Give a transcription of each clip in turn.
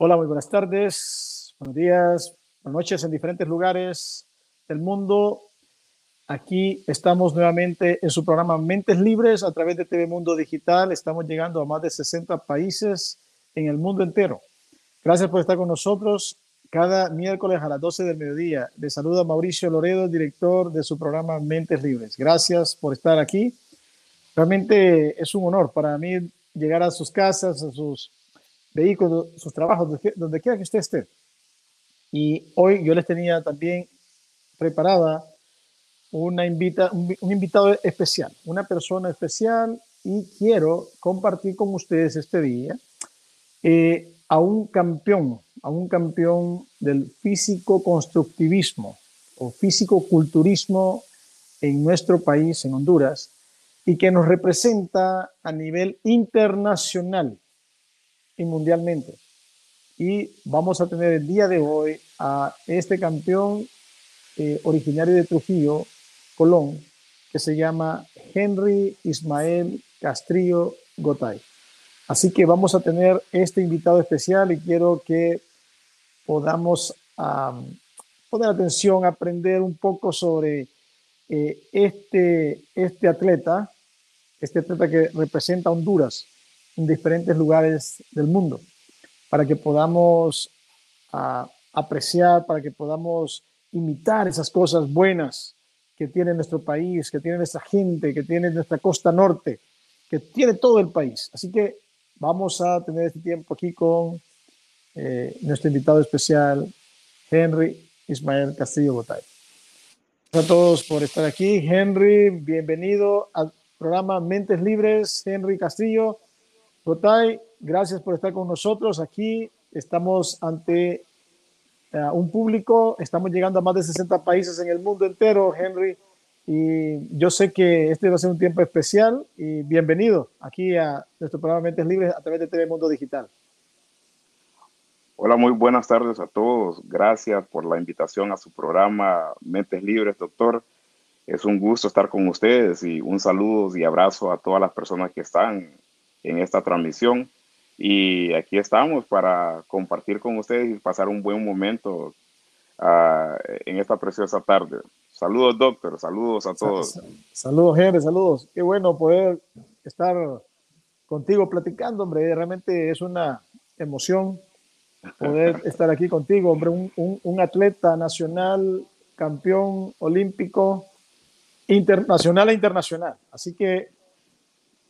Hola, muy buenas tardes, buenos días, buenas noches en diferentes lugares del mundo. Aquí estamos nuevamente en su programa Mentes Libres a través de TV Mundo Digital. Estamos llegando a más de 60 países en el mundo entero. Gracias por estar con nosotros cada miércoles a las 12 del mediodía. Le saluda Mauricio Loredo, director de su programa Mentes Libres. Gracias por estar aquí. Realmente es un honor para mí llegar a sus casas, a sus vehículos, sus trabajos, donde quiera que usted esté. Y hoy yo les tenía también preparada una invita, un, invitado especial, una persona especial y quiero compartir con ustedes este día eh, a un campeón, a un campeón del físico-constructivismo o físico-culturismo en nuestro país, en Honduras, y que nos representa a nivel internacional y mundialmente. Y vamos a tener el día de hoy a este campeón eh, originario de Trujillo, Colón, que se llama Henry Ismael Castrillo Gotay. Así que vamos a tener este invitado especial y quiero que podamos poner atención, aprender un poco sobre eh, este, este atleta, este atleta que representa Honduras en diferentes lugares del mundo, para que podamos ah, apreciar, para que podamos imitar esas cosas buenas que tiene nuestro país, que tiene nuestra gente, que tiene nuestra costa norte, que tiene todo el país. Así que vamos a tener este tiempo aquí con eh, nuestro invitado especial, Henry Ismael Castillo Botay. Gracias a todos por estar aquí. Henry, bienvenido al programa Mentes Libres. Henry Castillo, Gotay, gracias por estar con nosotros. Aquí estamos ante eh, un público, estamos llegando a más de 60 países en el mundo entero, Henry, y yo sé que este va a ser un tiempo especial y bienvenido aquí a nuestro programa Mentes Libres a través de TV Mundo Digital. Hola, muy buenas tardes a todos. Gracias por la invitación a su programa Mentes Libres, doctor. Es un gusto estar con ustedes y un saludo y abrazo a todas las personas que están en esta transmisión. Y aquí estamos para compartir con ustedes y pasar un buen momento uh, en esta preciosa tarde. Saludos, doctor. Saludos a todos. Saludos, Henry. Saludos. Qué bueno poder estar contigo platicando, hombre. Realmente es una emoción poder estar aquí contigo, hombre. Un, un, un atleta nacional, campeón olímpico, internacional e internacional. Así que,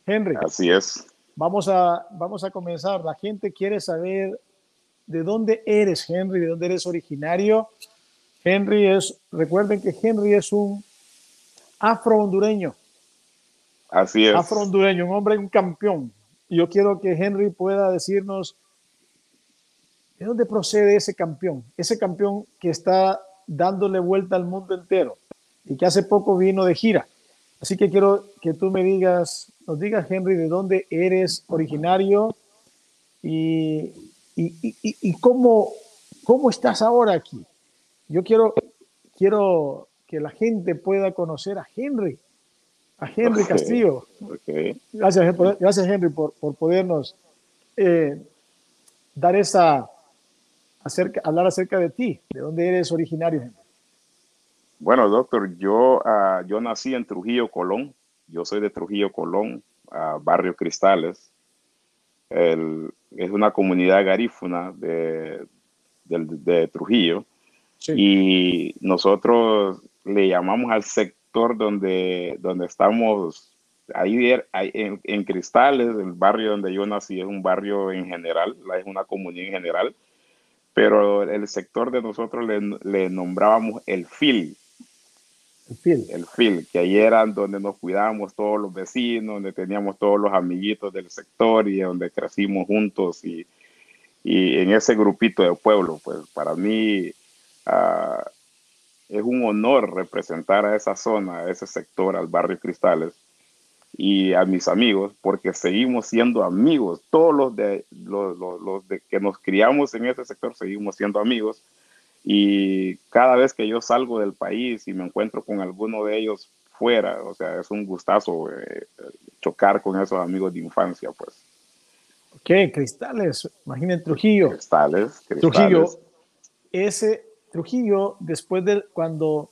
Henry. Así es. Vamos a, vamos a comenzar. La gente quiere saber de dónde eres, Henry, de dónde eres originario. Henry es, recuerden que Henry es un afro-hondureño. Así es. Afro-hondureño, un hombre, un campeón. Y yo quiero que Henry pueda decirnos de dónde procede ese campeón, ese campeón que está dándole vuelta al mundo entero y que hace poco vino de gira. Así que quiero que tú me digas nos digas, Henry, de dónde eres originario y, y, y, cómo, cómo estás ahora aquí. Yo quiero, quiero que la gente pueda conocer a Henry, a Henry Castillo. Gracias, gracias, Henry, por, por podernos eh, dar esa, acerca, hablar acerca de ti, de dónde eres originario, Henry. Bueno, doctor, yo, uh, yo nací en Trujillo, Colón, yo soy de Trujillo, Colón, Barrio Cristales. es una comunidad garífuna de, de, Trujillo. Y nosotros le llamamos al sector donde, donde estamos, ahí, en, en, Cristales, el barrio donde yo nací es un barrio en general, es una comunidad en general, pero el sector de nosotros le, le nombrábamos el FIL, el FIL. El que ahí era donde nos cuidábamos todos los vecinos, donde teníamos todos los amiguitos del sector y donde crecimos juntos y, y en ese grupito de pueblo, pues para mí uh, es un honor representar a esa zona, a ese sector, al barrio Cristales y a mis amigos, porque seguimos siendo amigos, todos los de los, los, los de que nos criamos en ese sector seguimos siendo amigos y cada vez que yo salgo del país y me encuentro con alguno de ellos fuera, o sea, es un gustazo eh, chocar con esos amigos de infancia, pues. Ok, cristales, imaginen Trujillo. Cristales, cristales. Trujillo, ese Trujillo, después de cuando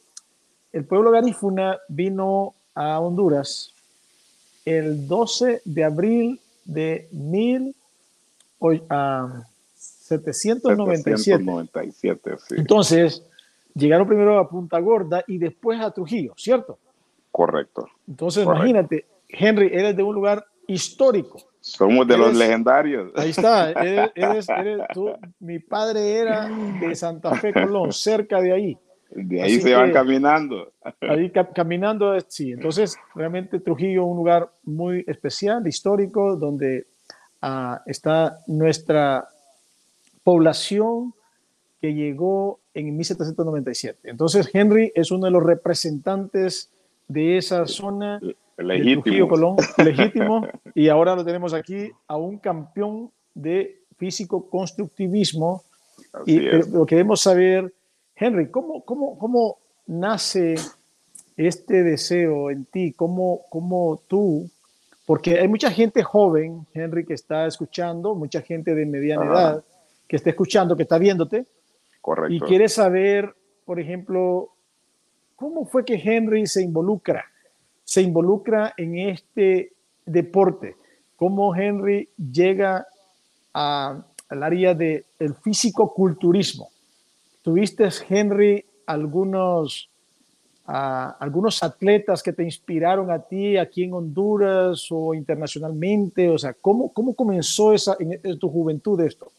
el pueblo garífuna vino a Honduras, el 12 de abril de 1797. Entonces, llegaron primero a Punta Gorda y después a Trujillo, ¿cierto? Correcto. Entonces, imagínate, Henry, eres de un lugar histórico. Somos de los legendarios. Ahí está, eres, tú, mi padre era de Santa Fe, Colón, cerca de ahí. De ahí se van caminando. Ahí caminando, sí. Entonces, realmente Trujillo, un lugar muy especial, histórico, donde ah, está nuestra población que llegó en 1797. Entonces, Henry es uno de los representantes de esa zona. Legítimo. Colón, legítimo. y ahora lo tenemos aquí a un campeón de físico-constructivismo. Y lo queremos saber, Henry, ¿cómo, cómo, cómo nace este deseo en ti? ¿Cómo, cómo tú porque hay mucha gente joven, Henry, que está escuchando, mucha gente de mediana edad que está escuchando, que está viéndote. Correcto. Y quiere saber, por ejemplo, cómo fue que Henry se involucra, se involucra en este deporte, cómo Henry llega al área del físico-culturismo. ¿Tuviste, Henry, algunos algunos atletas que te inspiraron a ti aquí en Honduras o internacionalmente? O sea, ¿cómo, cómo comenzó esa, en, tu juventud esto?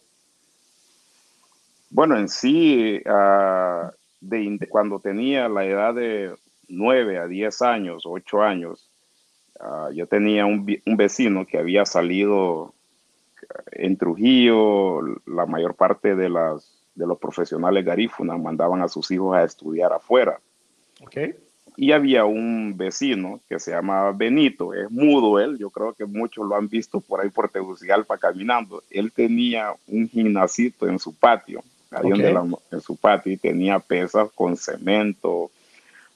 Bueno, en sí, ah, de, cuando tenía la edad de 9 a 10 años, 8 años, ah, yo tenía un, un, vecino que había salido en Trujillo, la mayor parte de, las, de los profesionales garífunas mandaban a sus hijos a estudiar afuera. Okay. Y había un vecino que se llamaba Benito, es mudo él, yo creo que muchos lo han visto por ahí por Tegucigalpa caminando. Él tenía un gimnasito en su patio, ahí en su patio, y tenía pesas con cemento,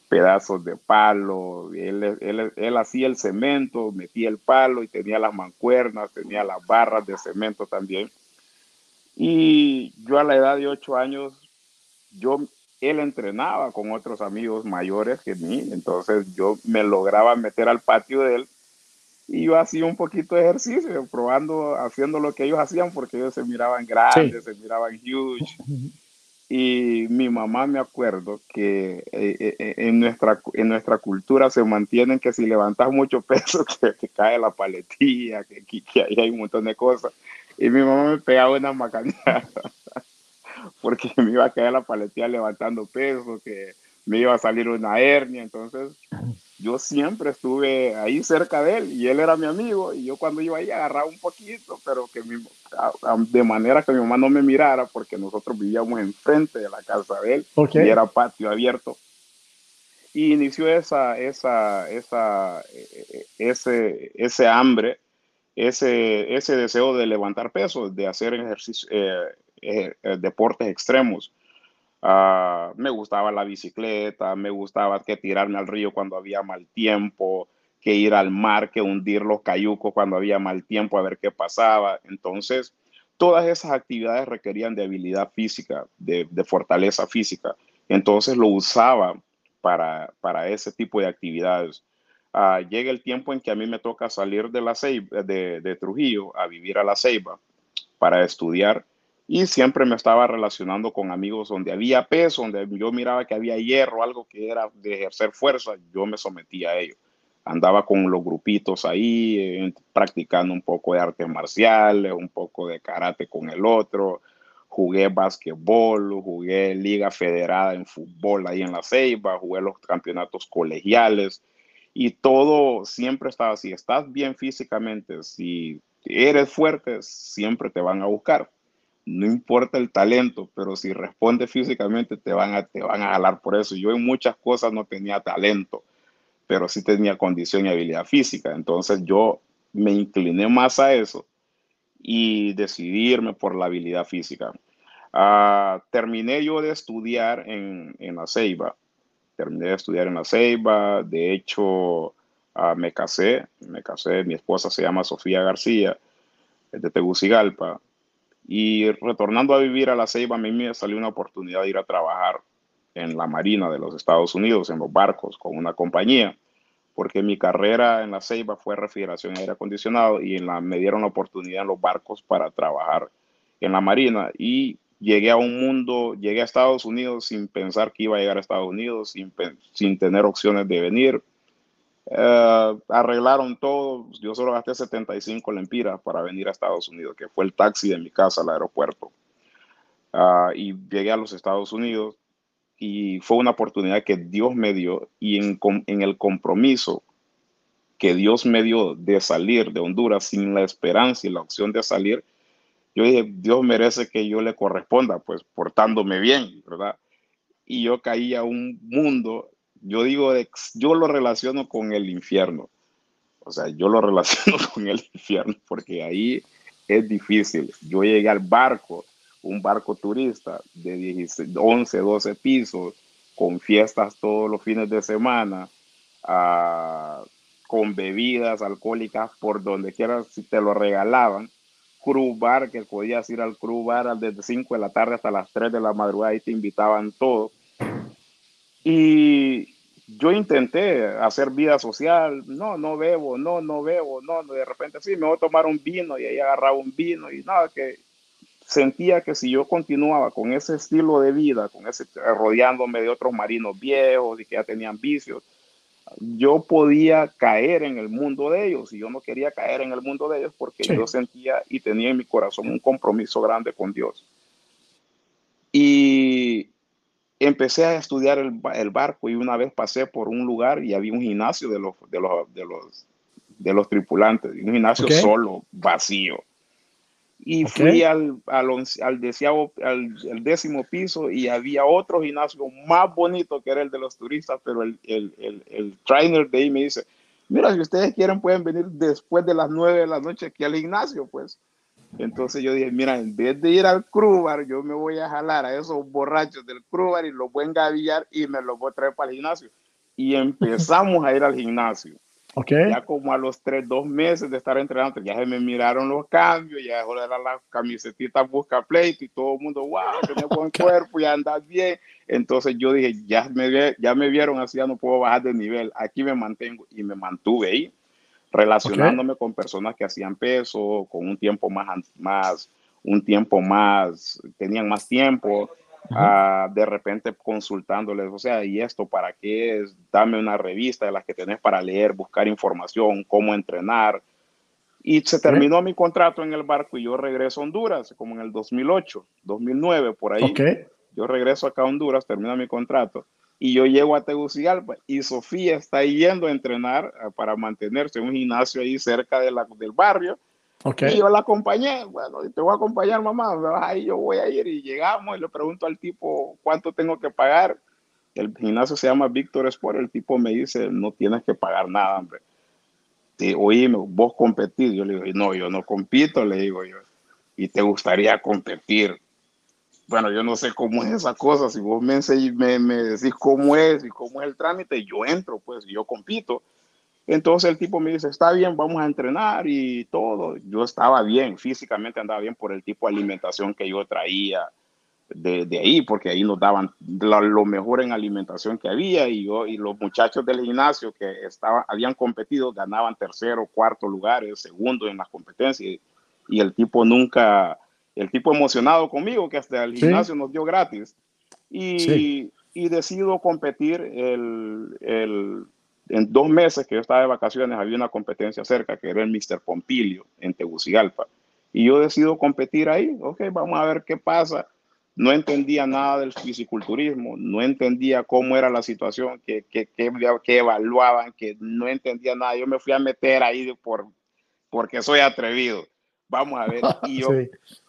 pedazos de palo. Él, él, él hacía el cemento, metía el palo y tenía las mancuernas, tenía las barras de cemento también. Y yo a la edad de ocho años, yo él entrenaba con otros amigos mayores que mí, entonces yo me lograba meter al patio de él y yo hacía un poquito de ejercicio, probando, haciendo lo que ellos hacían, porque ellos se miraban grandes, se miraban huge. Y mi mamá me acuerdo que eh, eh, eh, en, nuestra, en nuestra cultura se mantienen que si levantas mucho peso que te cae la paletilla, que, que, ahí hay un montón de cosas. Y mi mamá me pegaba una macaneada porque me iba a caer la paletilla levantando peso, que me iba a salir una hernia, entonces yo siempre estuve ahí cerca de él y él era mi amigo y yo cuando iba ahí agarraba un poquito, pero que de manera que mi mamá no me mirara porque nosotros vivíamos enfrente de la casa de él y era patio abierto. Y inició esa, esa, esa, e, e, ese, ese hambre, ese, ese deseo de levantar peso, de hacer ejercicio, eh, eh, eh, deportes extremos. Ah, me gustaba la bicicleta, me gustaba que tirarme al río cuando había mal tiempo, que ir al mar, que hundir los cayucos cuando había mal tiempo a ver qué pasaba. Entonces, todas esas actividades requerían de habilidad física, de, fortaleza física. Entonces lo usaba para, para ese tipo de actividades. Uh, llega el tiempo en que a mí me toca salir de, la Ceiba, de, de Trujillo a vivir a la Ceiba para estudiar y siempre me estaba relacionando con amigos donde había peso, donde yo miraba que había hierro, algo que era de ejercer fuerza, yo me sometía a ello. Andaba con los grupitos ahí, eh, practicando un poco de artes marciales, un poco de karate con el otro. Jugué básquetbol, jugué liga federada en fútbol ahí en la Ceiba, jugué los campeonatos colegiales y todo siempre estaba, si estás bien físicamente, si eres fuerte, siempre te van a buscar no importa el talento, pero si responde físicamente te van a, te van a jalar por eso. Yo en muchas cosas no tenía talento, pero sí tenía condición y habilidad física. Entonces yo me incliné más a eso y decidirme por la habilidad física. Ah, terminé yo de estudiar en, en, la Ceiba. Terminé de estudiar en la Ceiba. De hecho, ah, me casé. Me casé. Mi esposa se llama Sofía García de Tegucigalpa. Y retornando a vivir a la Ceiba, a mí me salió una oportunidad de ir a trabajar en la Marina de los Estados Unidos, en los barcos, con una compañía, porque mi carrera en la Ceiba fue refrigeración y aire acondicionado y en me dieron la oportunidad en los barcos para trabajar en la Marina. Y llegué a un mundo, llegué a Estados Unidos sin pensar que iba a llegar a Estados Unidos, sin, sin tener opciones de venir. Uh, arreglaron todo. Yo solo gasté 75 lempiras para venir a Estados Unidos, que fue el taxi de mi casa al aeropuerto. Uh, y llegué a los Estados Unidos y fue una oportunidad que Dios me dio y en, en, el compromiso que Dios me dio de salir de Honduras sin la esperanza y la opción de salir, yo dije, Dios merece que yo le corresponda, pues portándome bien, ¿verdad? Y yo caí a un mundo, yo digo, yo lo relaciono con el infierno. O sea, yo lo relaciono con el infierno porque ahí es difícil. Yo llegué al barco un barco turista de 11, 12 pisos, con fiestas todos los fines de semana, ah, con bebidas alcohólicas por donde quiera, si te lo regalaban. Crew bar, que podías ir al crew bar desde 5 de la tarde hasta las 3 de la madrugada y te invitaban todo. Y yo intenté hacer vida social, no, no bebo, no, no bebo, no, de repente sí, me voy a tomar un vino y ahí agarraba un vino y nada, que sentía que si yo continuaba con ese estilo de vida, con ese rodeándome de otros marinos viejos y que ya tenían vicios, yo podía caer en el mundo de ellos y yo no quería caer en el mundo de ellos porque yo sentía y tenía en mi corazón un compromiso grande con Dios. Y empecé a estudiar el, el, barco y una vez pasé por un lugar y había un gimnasio de los, de los, de los, de los tripulantes, un gimnasio solo, vacío. Y fui al, al, al, al, décimo piso y había otro gimnasio más bonito que era el de los turistas, pero el, el, el, el trainer de ahí me dice, mira, si ustedes quieren pueden venir después de las nueve de la noche aquí al gimnasio, pues. Entonces yo dije, mira, en vez de ir al Crubar, yo me voy a jalar a esos borrachos del Crubar y los voy a engavillar y me los voy a traer para el gimnasio. Y empezamos a ir al gimnasio. Okay. Ya como a los tres, dos meses de estar entrenando, ya se me miraron los cambios, ya dejó de dar la camisetita busca pleito y todo el mundo, wow, tiene buen cuerpo, ya andas bien. Entonces yo dije, ya me, ya me vieron así, ya no puedo bajar de nivel, aquí me mantengo y me mantuve ahí, relacionándome con personas que hacían peso, con un tiempo más, más, un tiempo más, tenían más tiempo, de repente consultándoles, o sea, ¿y esto para qué es? Dame una revista de las que tenés para leer, buscar información, cómo entrenar. Y se terminó mi contrato en el barco y yo regreso a Honduras, como en el 2008, 2009, por ahí. Yo regreso acá a Honduras, termino mi contrato y yo llego a Tegucigalpa y Sofía está yendo a entrenar ah, para mantenerse en un gimnasio ahí cerca de la, del barrio y yo la acompañé, bueno, te voy a acompañar, mamá, ahí yo voy a ir y llegamos y le pregunto al tipo cuánto tengo que pagar. El gimnasio se llama Víctor Sport, el tipo me dice, no tienes que pagar nada, hombre. Sí, oíme, vos competís. Yo le digo, no, yo no compito, le digo yo. Y te gustaría competir. Bueno, yo no sé cómo es esa cosa. Si vos me, me, me decís cómo es y cómo es el trámite, yo entro, pues, yo compito entonces el tipo me dice, está bien, vamos a entrenar y todo. Yo estaba bien, físicamente andaba bien por el tipo de alimentación que yo traía de, de ahí, porque ahí nos daban lo, mejor en alimentación que había y yo y los muchachos del gimnasio que estaban, habían competido ganaban tercero, cuarto lugares, segundo en las competencias y el tipo nunca, el tipo emocionado conmigo que hasta el gimnasio nos dio gratis y, y decido competir el, el en dos meses que yo estaba de vacaciones había una competencia cerca que era el Mr. Pompilio en Tegucigalpa. Y yo decido competir ahí. Ok, vamos a ver qué pasa. No entendía nada del fisiculturismo, no entendía cómo era la situación, que, que, que, evaluaban, que no entendía nada. Yo me fui a meter ahí por, porque soy atrevido. Vamos a ver. Y, yo,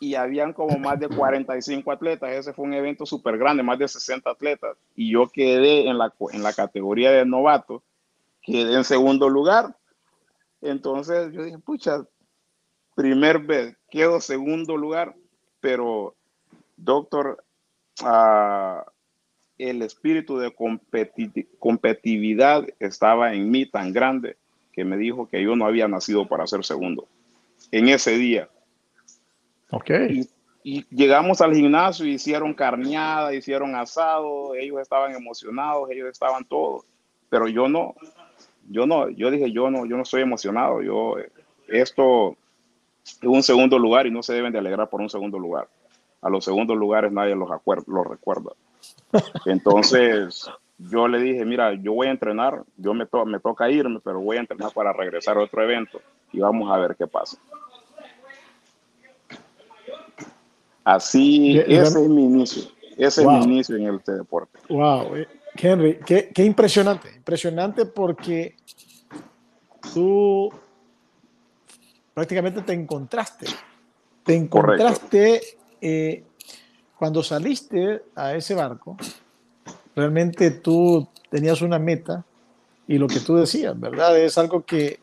y habían como más de 45 atletas. Ese fue un evento súper grande, más de 60 atletas. Y yo quedé en la, en la categoría de novato quedé en segundo lugar. Entonces yo dije, pucha, primer vez, quedo segundo lugar, pero doctor, ah, el espíritu de competitividad estaba en mí tan grande que me dijo que yo no había nacido para ser segundo. En ese día, Ok. Y, y llegamos al gimnasio, hicieron carneada, hicieron asado, ellos estaban emocionados, ellos estaban todos, pero yo no, yo no, yo dije, yo no, yo no estoy emocionado, yo, esto es un segundo lugar y no se deben de alegrar por un segundo lugar. A los segundos lugares nadie los, los recuerda. Entonces, yo le dije, mira, yo voy a entrenar, yo me, me toca irme, pero voy a entrenar para regresar a otro evento y vamos a ver qué pasa. Así, ese es mi inicio. Ese es mi inicio en este deporte. Wow, eh, Henry, qué, qué impresionante. Impresionante porque tú prácticamente te encontraste. Te encontraste eh, cuando saliste a ese barco. Realmente tú tenías una meta y lo que tú decías, ¿verdad? Es algo que,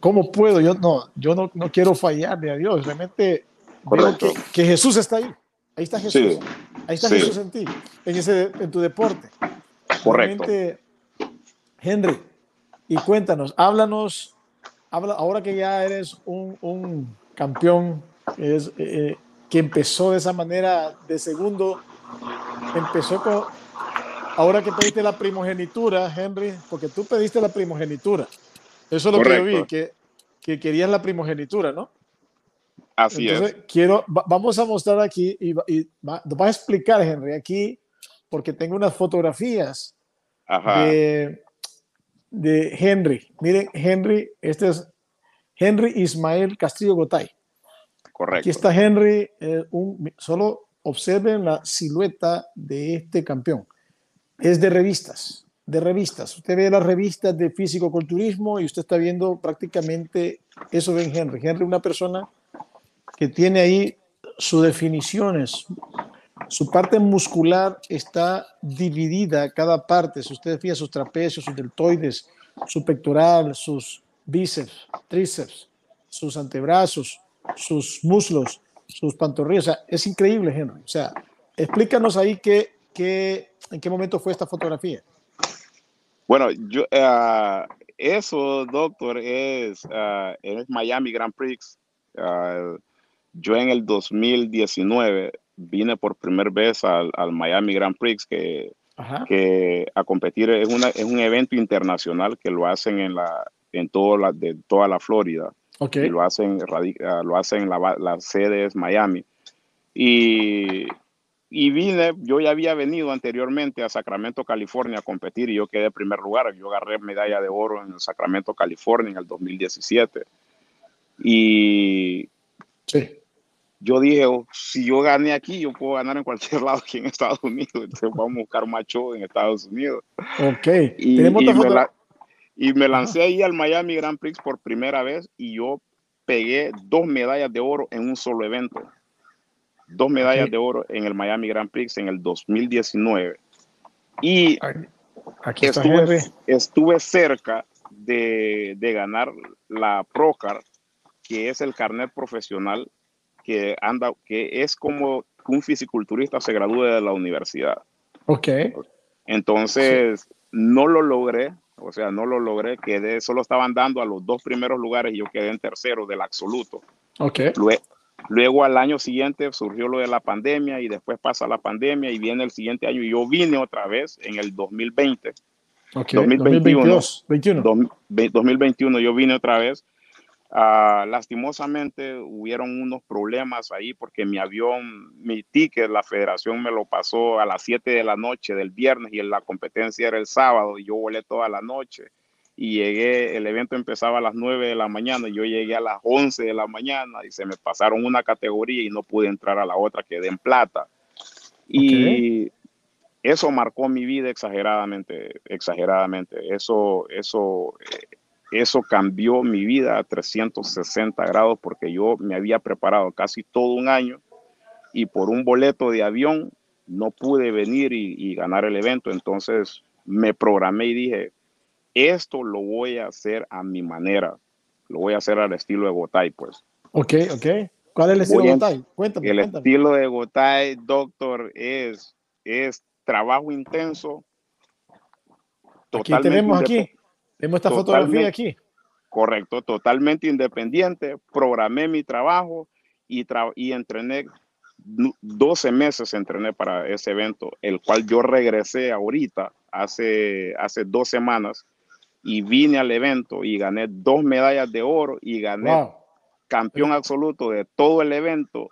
¿cómo puedo? Yo no, yo no, no quiero fallarle a Dios. Realmente que, que, Jesús está ahí. Ahí está Jesús. Ahí está Jesús en ti, en, ese, en tu deporte. Correcto. Henry, y cuéntanos, háblanos, habla, ahora que ya eres un, un campeón es, eh, que empezó de esa manera de segundo, empezó con, ahora que pediste la primogenitura, Henry, porque tú pediste la primogenitura. Eso es lo que yo vi, que, que querías la primogenitura, ¿no? Así Entonces, es. Quiero, vamos a mostrar aquí y, y va, a explicar, Henry, aquí, porque tengo unas fotografías De, de Henry. Miren, Henry, este es Henry Ismael Castillo Gotay. Correcto. Aquí está Henry, eh, un, solo observen la silueta de este campeón. Es de revistas, de revistas. Usted ve las revistas de físico-culturismo y usted está viendo prácticamente eso de Henry. Henry, una persona que tiene ahí sus definiciones. Su parte muscular está dividida, cada parte. Si ustedes fijan sus trapecios, sus deltoides, su pectoral, sus bíceps, tríceps, sus antebrazos, sus muslos, sus pantorrillas. O sea, es increíble, Henry. O sea, explícanos ahí qué, qué, en qué momento fue esta fotografía. Bueno, yo, uh, eso, doctor, es, uh, es Miami Grand Prix. Uh, yo en el 2019 vine por primera vez al, Miami Grand Prix que, que a competir es, una, es un evento internacional que lo hacen en, la, en toda, la, de toda la Florida. Okay. Y lo hacen, ah, lo hacen la, la sede es Miami. Y, y vine, yo ya había venido anteriormente a Sacramento, California a competir y yo quedé en primer lugar. Yo agarré medalla de oro en Sacramento, California en el 2017. Y sí yo dije, oh, si yo gané aquí, yo puedo ganar en cualquier lado aquí en Estados Unidos. Entonces vamos a buscar macho en Estados Unidos. Ok. Y, y, me, y me, lancé ahí al Miami Grand Prix por primera vez y yo pegué dos medallas de oro en un solo evento. Dos medallas okay. de oro en el Miami Grand Prix en el 2019. Y aquí estuve, estuve cerca de, de ganar la Procar, que es el carnet profesional que anda, que es como un fisiculturista se gradúe de la universidad. Ok. Entonces, sí. no lo logré, o sea, no lo logré, quedé, solo estaban dando a los dos primeros lugares y yo quedé en tercero del absoluto. Ok. Luego, luego al año siguiente surgió lo de la pandemia y después pasa la pandemia y viene el siguiente año y yo vine otra vez en el 2020. Okay. 2021, 2021. 2021 yo vine otra vez Uh, lastimosamente hubieron unos problemas ahí porque mi avión, mi ticket, la federación me lo pasó a las 7 de la noche del viernes y la competencia era el sábado y yo volé toda la noche y llegué, el evento empezaba a las 9 de la mañana y yo llegué a las 11 de la mañana y se me pasaron una categoría y no pude entrar a la otra, quedé en plata. Y eso marcó mi vida exageradamente, exageradamente. Eso, eso, eh, eso cambió mi vida a 360 grados porque yo me había preparado casi todo un año y por un boleto de avión no pude venir y, y, ganar el evento. Entonces me programé y dije, esto lo voy a hacer a mi manera. Lo voy a hacer al estilo de Gotay, pues. Ok, ok. ¿Cuál es el estilo de Gotay? Cuéntame. El cuéntame. estilo de Gotay, doctor, es, es trabajo intenso. Aquí tenemos aquí Vemos esta fotografía aquí. Correcto, totalmente independiente. Programé mi trabajo y, y entrené 12 meses entrené para ese evento, el cual yo regresé ahorita, hace, hace dos semanas, y vine al evento y gané dos medallas de oro y gané campeón absoluto de todo el evento,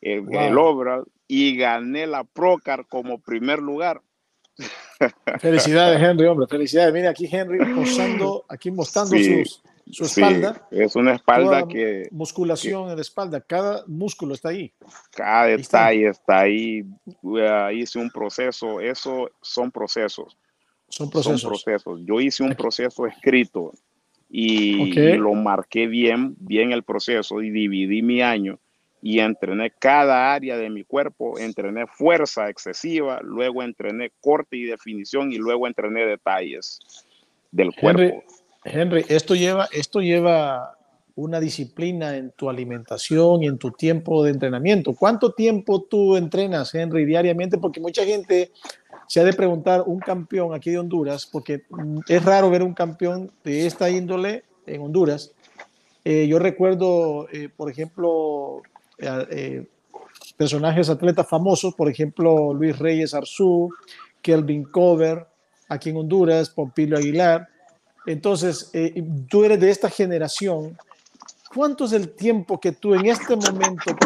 el, obra, y gané la Procar como primer lugar. Felicidades, Henry, hombre, felicidades. Mira aquí Henry posando, aquí mostrando su espalda. es una espalda que... Musculación en la espalda, cada músculo está ahí. Cada detalle está ahí. hice un proceso, eso son procesos. Son procesos. Yo hice un proceso escrito y, lo marqué bien, bien el proceso y dividí mi año y entrené cada área de mi cuerpo, entrené fuerza excesiva, luego entrené corte y definición y luego entrené detalles del cuerpo. Henry, esto lleva, esto lleva una disciplina en tu alimentación y en tu tiempo de entrenamiento. ¿Cuánto tiempo tú entrenas, Henry, diariamente? Porque mucha gente se ha de preguntar, un campeón aquí de Honduras, porque es raro ver un campeón de esta índole en Honduras. Eh, yo recuerdo, eh, por ejemplo, eh, personajes atletas famosos, por ejemplo, Luis Reyes Arzú, Kelvin Cover, aquí en Honduras, Pompilio Aguilar. Entonces, tú eres de esta generación. ¿Cuánto es el tiempo que tú en este momento,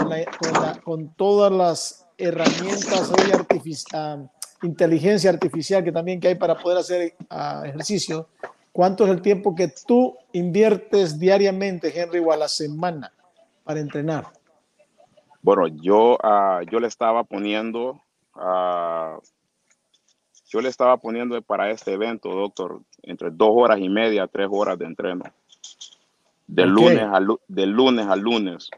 con, todas las herramientas artificiales, inteligencia artificial que también que hay para poder hacer uh, ejercicio, ¿cuánto es el tiempo que tú inviertes diariamente, Henry, o a la semana para entrenar? Bueno, yo, uh, yo le estaba poniendo, uh, yo le estaba poniendo para este evento, doctor, entre dos horas y media, tres horas de entreno. De, lunes, a, de lunes a lunes.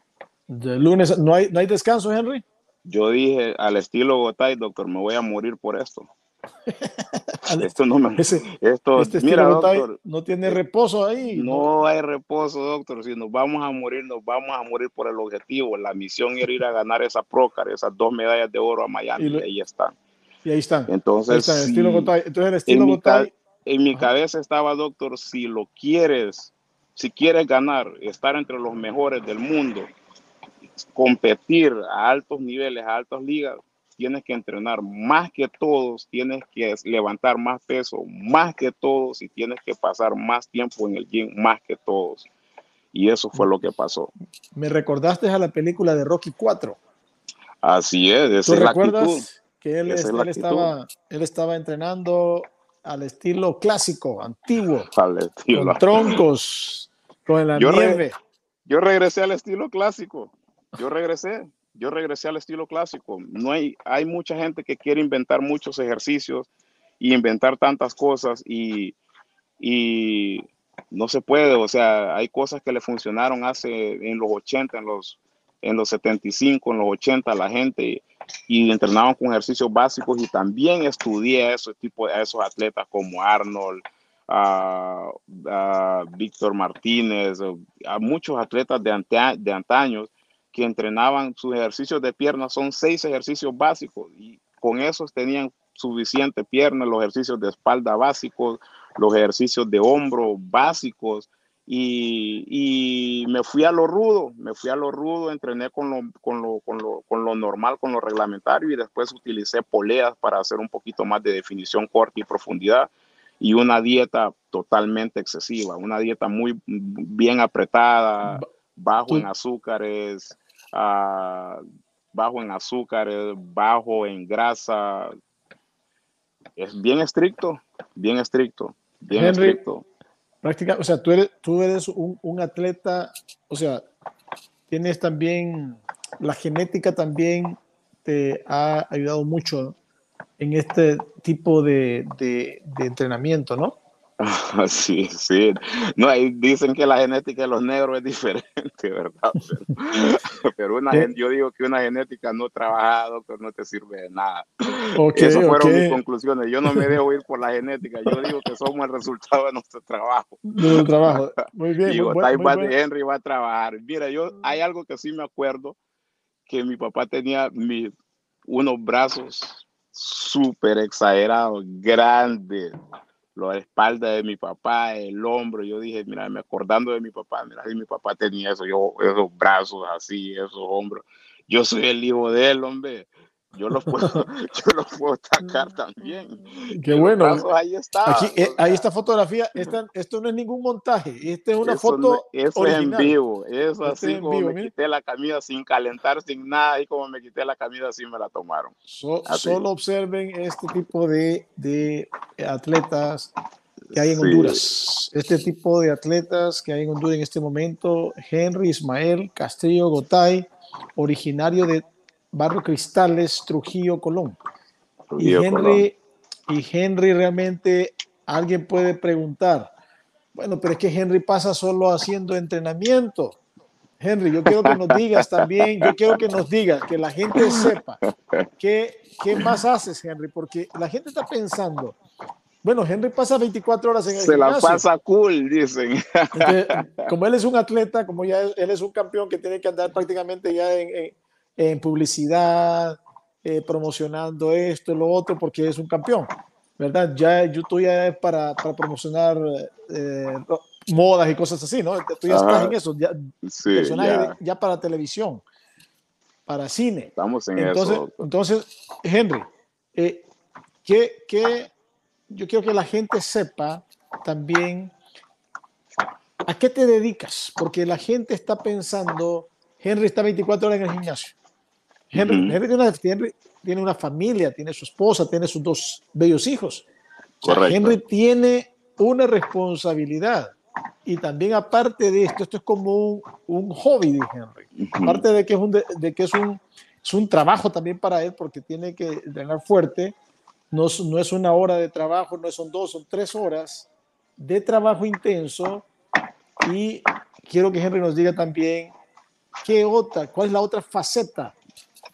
De lunes, ¿no hay, ¿no hay descanso, Henry? yo dije al estilo Gotay, doctor, me voy a morir por esto. esto no me. esto, este mira, doctor, no tiene reposo ahí. No, hay reposo, doctor. Si nos vamos a morir, nos vamos a morir por el objetivo. La misión era ir a ganar esa Procar, esas dos medallas de oro a Miami. Y, ahí están. Y ahí están. Entonces, el estilo Gotay. Entonces, el estilo en, Gotay, mi, en mi cabeza estaba, doctor, si lo quieres, si quieres ganar, estar entre los mejores del mundo, competir a altos niveles, a altas ligas, tienes que entrenar más que todos, tienes que levantar más peso más que todos y tienes que pasar más tiempo en el gym más que todos. Y eso fue lo que pasó. Me recordaste a la película de Rocky 4. Así es, esa ¿Tú recuerdas que él, estaba, él estaba entrenando al estilo clásico, antiguo, con troncos, con la nieve? yo regresé al estilo clásico yo regresé, yo regresé al estilo clásico. No hay, hay mucha gente que quiere inventar muchos ejercicios y inventar tantas cosas y, y no se puede. O sea, hay cosas que le funcionaron hace en los 80, en los, en los 75, en los 80 la gente y entrenaban con ejercicios básicos y también estudié a esos, tipo, a esos atletas como Arnold, a, Víctor Martínez, a muchos atletas de, de antaños que entrenaban sus ejercicios de piernas, son seis ejercicios básicos y con esos tenían suficiente pierna, los ejercicios de espalda básicos, los ejercicios de hombro básicos y, me fui a lo rudo, me fui a lo rudo, entrené con lo, con, lo, con, lo, con lo normal, con lo reglamentario y después utilicé poleas para hacer un poquito más de definición corta y profundidad y una dieta totalmente excesiva, una dieta muy bien apretada, bajo en azúcares, uh, bajo en azúcares, bajo en grasa. Es bien estricto, bien estricto, bien estricto. Práctica, o sea, tú eres, tú eres un, un, atleta, o sea, tienes también, la genética también te ha ayudado mucho en este tipo de, de, de entrenamiento, ¿no? Sí, sí. No, dicen que la genética de los negros es diferente, ¿verdad? Pero, una, yo digo que una genética no trabajada, que no te sirve de nada. Okay, Esas fueron mis conclusiones. Yo no me dejo ir por la genética. Yo digo que somos el resultado de nuestro trabajo. nuestro trabajo. Muy bien. Digo, muy, muy Henry va a trabajar. Mira, yo hay algo que sí me acuerdo, que mi papá tenía mi, unos brazos súper exagerados, grandes la espalda de mi papá, el hombro. Yo dije, mira, me acordando de mi papá, mira, mi papá tenía eso, yo, esos brazos así, esos hombros. Yo soy el hijo de él, hombre yo lo puedo, yo lo puedo sacar también. Qué bueno. Ahí está. Aquí, eh, ahí está fotografía. Esta, esto no es ningún montaje. Esta es una foto. eso es en vivo. Eso así como me quité la camisa sin calentar, sin nada. Y como me quité la camisa, así me la tomaron. solo observen este tipo de, de atletas que hay en Honduras. Este tipo de atletas que hay en Honduras en este momento. Henry Ismael Castillo Gotay, originario de Barrio Cristales, Trujillo, Colón. y, Henry, y Henry realmente, alguien puede preguntar, bueno, pero es que Henry pasa solo haciendo entrenamiento. Henry, yo quiero que nos digas también, yo quiero que nos digas, que la gente sepa qué, qué más haces, Henry, porque la gente está pensando, bueno, Henry pasa 24 horas en el Se la pasa cool, dicen. como él es un atleta, como ya él es un campeón que tiene que andar prácticamente ya en, en publicidad, eh, promocionando esto, lo otro, porque es un campeón, ¿verdad? Ya YouTube ya es para, para promocionar eh, modas y cosas así, ¿no? Tú ya estás en eso, ya, ya. para televisión, para cine. Estamos en entonces, eso. Entonces, Henry, eh, ¿qué, yo quiero que la gente sepa también a qué te dedicas, porque la gente está pensando, Henry está 24 horas en el gimnasio. Henry, tiene, una, familia, tiene su esposa, tiene sus dos bellos hijos. Henry tiene una responsabilidad. Y también aparte de esto, esto es como un, hobby de Henry. Aparte de que, es un, de, que es un, es un trabajo también para él porque tiene que entrenar fuerte. No, no es una hora de trabajo, no son dos, son tres horas de trabajo intenso. Y quiero que Henry nos diga también qué otra, cuál es la otra faceta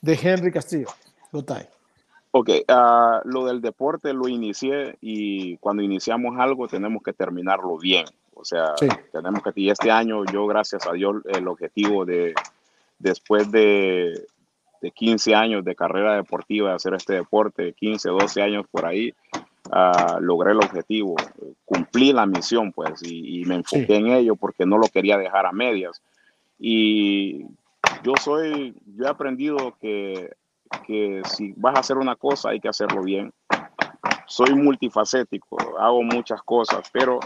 de Henry Castillo. Lotay. Ok, uh, lo del deporte lo inicié y cuando iniciamos algo tenemos que terminarlo bien. O sea, tenemos que, y este año yo, gracias a Dios, el objetivo de, después de, de 15 años de carrera deportiva, de hacer este deporte, 15, 12 años por ahí, uh, logré el objetivo, cumplí la misión, pues, y, me enfoqué en ello porque no lo quería dejar a medias. Y yo soy, yo he aprendido que, que si vas a hacer una cosa hay que hacerlo bien. Soy multifacético, hago muchas cosas, pero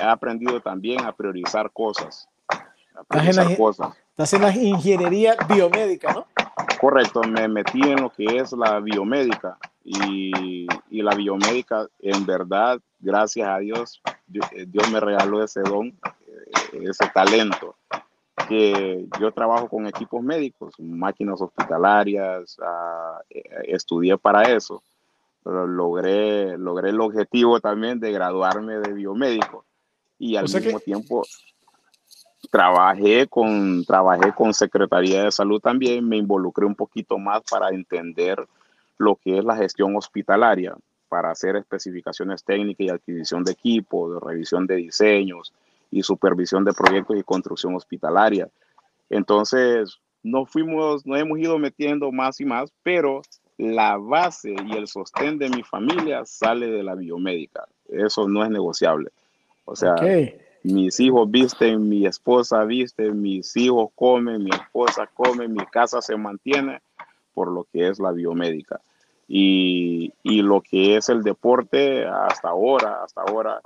he aprendido también a priorizar cosas. estás, en cosas. estás en la ingeniería biomédica, ¿no? Correcto, me metí en lo que es la biomédica y, y la biomédica, en verdad, gracias a Dios, Dios me regaló ese don, eh, ese talento que yo trabajo con equipos médicos, máquinas hospitalarias, uh, estudié para eso, pero logré, logré el objetivo también de graduarme de biomédico. Y al mismo tiempo trabajé con, trabajé con Secretaría de Salud también, me involucré un poquito más para entender lo que es la gestión hospitalaria, para hacer especificaciones técnicas y adquisición de equipos, de revisión de diseños, y supervisión de proyectos y construcción hospitalaria. Entonces, no fuimos, no hemos ido metiendo más y más, pero la base y el sostén de mi familia sale de la biomédica. Eso no es negociable. O sea, mis hijos visten, mi esposa viste, mis hijos comen, mi esposa come, mi casa se mantiene por lo que es la biomédica. Y, y, lo que es el deporte hasta ahora, hasta ahora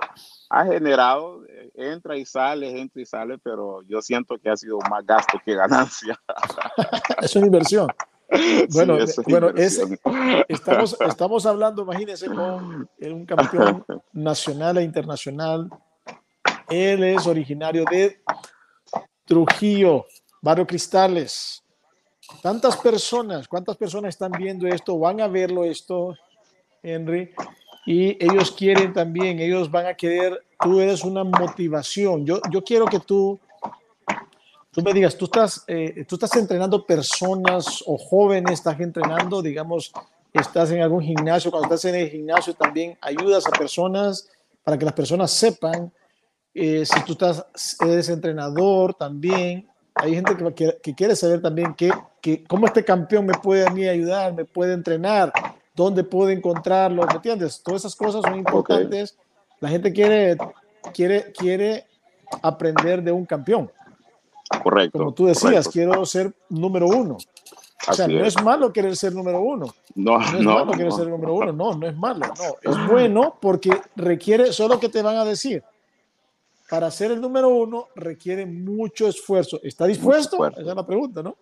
ha generado, eh, entra y sale, entra y sale, pero yo siento que ha sido más gasto que ganancia. es una inversión. Bueno, bueno estamos, estamos hablando, imagínense, con un campeón nacional e internacional. Él es originario de Trujillo, Barrio Cristales. Tantas personas, ¿cuántas personas están viendo esto? Van a verlo esto, Henry y ellos quieren también, ellos van a querer, tú eres una motivación. Yo, yo quiero que tú, tú me digas, tú estás, eh, tú estás entrenando personas o jóvenes, estás entrenando, digamos, estás en algún gimnasio, cuando estás en el gimnasio también ayudas a personas para que las personas sepan eh, si tú estás, eres entrenador también. Hay gente que, que quiere saber también que, que, cómo este campeón me puede a mí ayudar, me puede entrenar dónde puedo encontrarlo, ¿me entiendes? Todas esas cosas son importantes La gente quiere, quiere, quiere aprender de un campeón. Correcto. Como tú decías, quiero ser número uno. O sea, no es. malo querer ser número uno. No, no es no, malo querer ser número uno. No, no es malo. No, es bueno porque requiere solo que te van a decir. Para ser el número uno requiere mucho esfuerzo. ¿Está dispuesto? Esa es la pregunta, ¿no?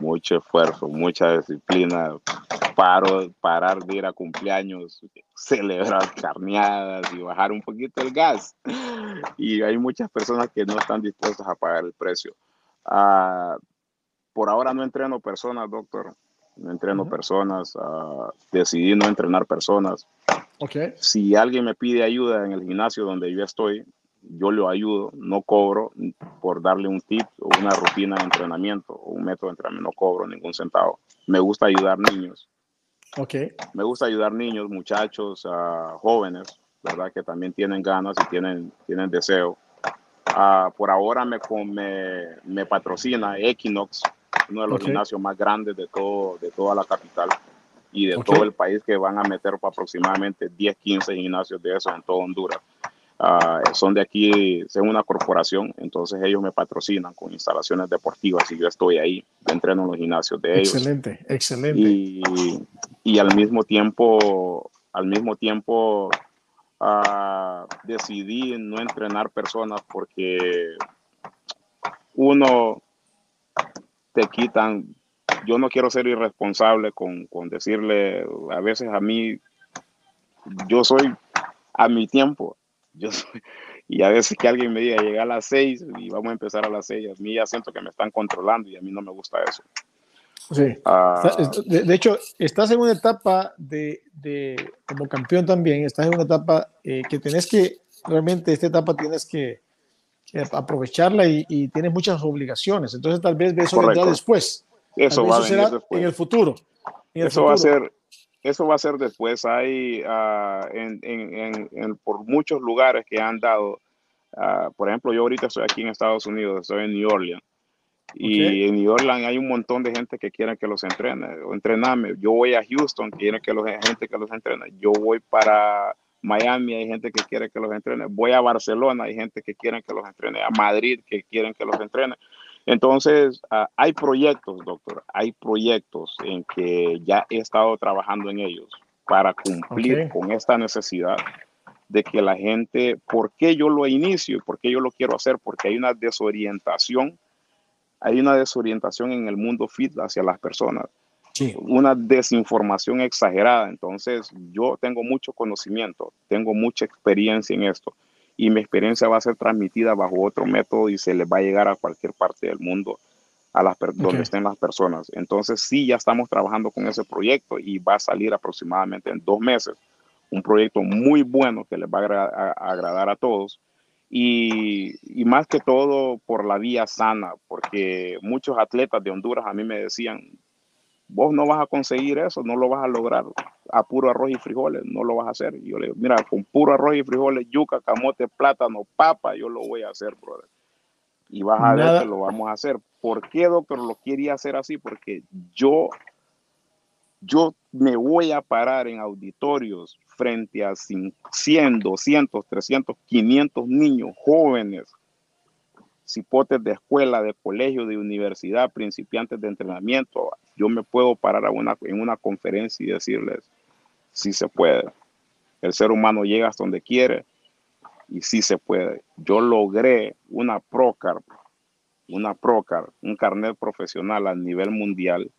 Mucho esfuerzo, mucha disciplina, paro, parar de ir a cumpleaños, celebrar carneadas y bajar un poquito el gas. Y hay muchas personas que no están dispuestas a pagar el precio. Uh, por ahora no entreno personas, doctor. No entreno uh -huh. personas. Uh, decidí no entrenar personas. Okay. Si alguien me pide ayuda en el gimnasio donde yo estoy, yo lo ayudo. No cobro por darle un tip o una rutina de entrenamiento o un método de entrenamiento. No cobro ningún centavo. Me gusta ayudar niños. Okay. Me gusta ayudar niños, muchachos, uh, jóvenes, ¿verdad? Que también tienen ganas y tienen, tienen deseo. Uh, por ahora me, me, me, patrocina Equinox, uno de los okay. gimnasios más grandes de, todo, de toda la capital y de okay. todo el país que van a meter aproximadamente 10, 15 gimnasios de esos en todo Honduras. Uh, son de aquí, es una corporación, entonces ellos me patrocinan con instalaciones deportivas y yo estoy ahí, entreno en los gimnasios de ellos. Excelente, excelente. Y, y al mismo tiempo, al mismo tiempo uh, decidí no entrenar personas porque uno te quitan, yo no quiero ser irresponsable con, con decirle, a veces a mí, yo soy a mi tiempo, yo soy, y a veces que alguien me diga llega a las seis y vamos a empezar a las seis, a mí ya siento que me están controlando y a mí no me gusta eso. Sí. Uh, de, de, hecho, estás en una etapa de, de, como campeón también, estás en una etapa eh, que tenés que, realmente esta etapa tienes que, que aprovecharla y, y, tienes muchas obligaciones. Entonces tal vez eso vendrá después. Eso va venir será después. En el futuro. En el eso futuro. va a ser, eso va a ser después. Hay uh, en, en, en, por muchos lugares que han dado, uh, por ejemplo, yo ahorita estoy aquí en Estados Unidos, estoy en New Orleans. Y okay. en New Orleans hay un montón de gente que quiere que los entrene o entrenarme. Yo voy a Houston, quieren que los gente que los entrene. Yo voy para Miami, hay gente que quiere que los entrene. Voy a Barcelona, hay gente que quiere que los entrene. A Madrid, que quieren que los entrene. Entonces, uh, hay proyectos, doctor, hay proyectos en que ya he estado trabajando en ellos para cumplir okay. con esta necesidad de que la gente, ¿por qué yo lo inicio? ¿Por qué yo lo quiero hacer? Porque hay una desorientación hay una desorientación en el mundo fit hacia las personas, sí. una desinformación exagerada. Entonces, yo tengo mucho conocimiento, tengo mucha experiencia en esto y mi experiencia va a ser transmitida bajo otro método y se les va a llegar a cualquier parte del mundo, a las okay. donde estén las personas. Entonces, sí, ya estamos trabajando con ese proyecto y va a salir aproximadamente en dos meses. Un proyecto muy bueno que les va a, agra a agradar a todos y, y, más que todo por la vía sana, porque muchos atletas de Honduras a mí me decían, vos no vas a conseguir eso, no lo vas a lograr a puro arroz y frijoles, no lo vas a hacer. Y yo le digo, mira, con puro arroz y frijoles, yuca, camote, plátano, papa, yo lo voy a hacer, brother. Y vas a Nada. ver que lo vamos a hacer. ¿Por qué, doctor, lo quería hacer así? Porque yo, yo me voy a parar en auditorios frente a 100, 200, 300, 500 niños jóvenes, cipotes de escuela, de colegio, de universidad, principiantes de entrenamiento. Yo me puedo parar a una, en una conferencia y decirles, sí se puede. El ser humano llega hasta donde quiere y sí se puede. Yo logré una Procar, una Procar, un carnet profesional a nivel mundial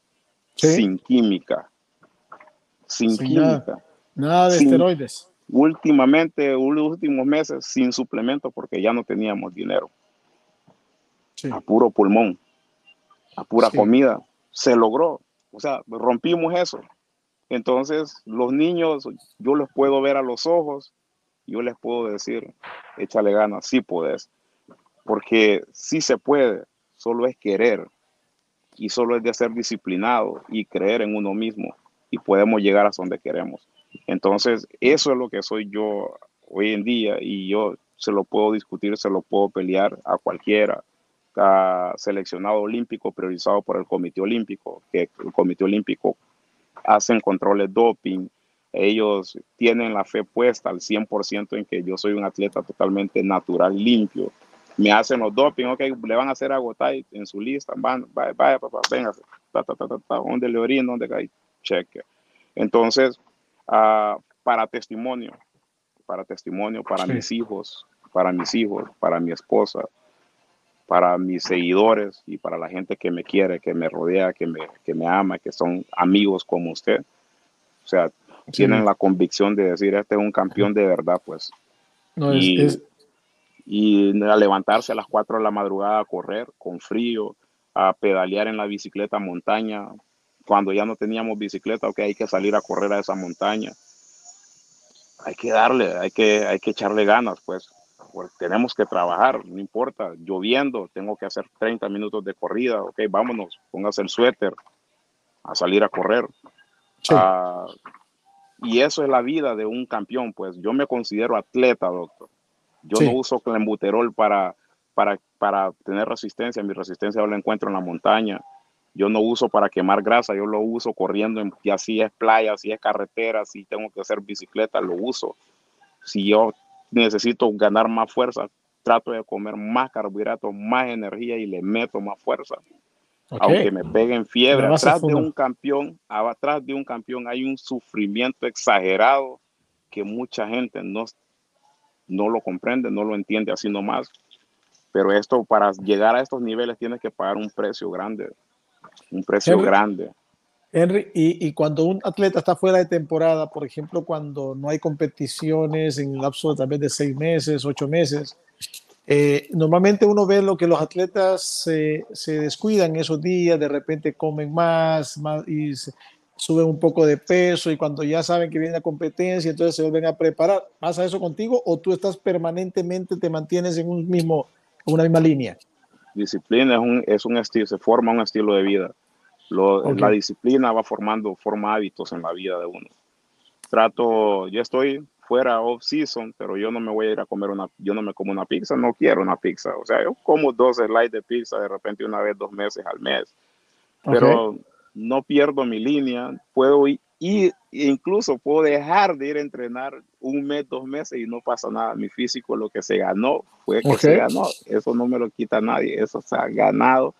¿Sí? sin química. Sin, sin química. Nada. Nada de sin, esteroides. Últimamente, últimos meses, sin suplementos porque ya no teníamos dinero. Sí. A puro pulmón, a pura sí. comida. Se logró. O sea, rompimos eso. Entonces, los niños, yo les puedo ver a los ojos, yo les puedo decir, échale ganas, sí puedes. Porque sí se puede, solo es querer. Y solo es de ser disciplinado y creer en uno mismo. Y podemos llegar a donde queremos. Entonces, eso es lo que soy yo hoy en día y yo se lo puedo discutir, se lo puedo pelear a cualquiera, a seleccionado olímpico priorizado por el Comité Olímpico, que el Comité Olímpico hacen controles doping, ellos tienen la fe puesta al 100% en que yo soy un atleta totalmente natural, limpio. Me hacen los doping, ok, le van a hacer agotar en su lista, van, vaya, vaya papá, venga, ta, ta, ta, ta, ¿dónde le orino? ¿Dónde cae? Cheque. Entonces, uh, para testimonio, para testimonio, para sí. mis hijos, para mis hijos, para mi esposa, para mis seguidores y para la gente que me quiere, que me rodea, que me, que me ama, que son amigos como usted. O sea, sí. tienen la convicción de decir, este es un campeón de verdad, pues. No, y, es, es... y a levantarse a las 4 de la madrugada a correr con frío, a pedalear en la bicicleta montaña. Cuando ya no teníamos bicicleta, ok, hay que salir a correr a esa montaña. Hay que darle, hay que, hay que echarle ganas, pues. Porque tenemos que trabajar, no importa, lloviendo, tengo que hacer 30 minutos de corrida, ok, vámonos, póngase el suéter a salir a correr. Sí. Uh, y eso es la vida de un campeón, pues yo me considero atleta, doctor. Yo sí. no uso clenbuterol para, para, para tener resistencia, mi resistencia yo la encuentro en la montaña. Yo no uso para quemar grasa, yo lo uso corriendo, en, y así es playa, si es carretera, si tengo que hacer bicicleta, lo uso. Si yo necesito ganar más fuerza, trato de comer más carbohidratos, más energía y le meto más fuerza. Okay. Aunque me peguen fiebre, atrás de un campeón, atrás de un campeón hay un sufrimiento exagerado que mucha gente no, no lo comprende, no lo entiende así nomás. Pero esto, para llegar a estos niveles, tienes que pagar un precio grande, un precio Henry, grande. Henry, y, y, cuando un atleta está fuera de temporada, por ejemplo, cuando no hay competiciones en el lapso tal vez de seis meses, ocho meses, eh, normalmente uno ve lo que los atletas se, descuidan esos días, de repente comen más, más y se, suben un poco de peso y cuando ya saben que viene la competencia, entonces se vuelven a preparar. ¿Pasa eso contigo o tú estás permanentemente, te mantienes en un mismo, una misma línea? Disciplina es un, es un estilo, se forma un estilo de vida. Lo, okay. La disciplina va formando, forma hábitos en la vida de uno. Trato, yo estoy fuera off season, pero yo no me voy a ir a comer una, yo no me como una pizza, no quiero una pizza. O sea, yo como dos slides de pizza de repente una vez, dos meses al mes. Pero okay. no pierdo mi línea, puedo ir, y incluso puedo dejar de ir a entrenar un mes, dos meses y no pasa nada. Mi físico, lo que se ganó, fue que okay. se ganó. Eso no me lo quita nadie, eso se ha ganado.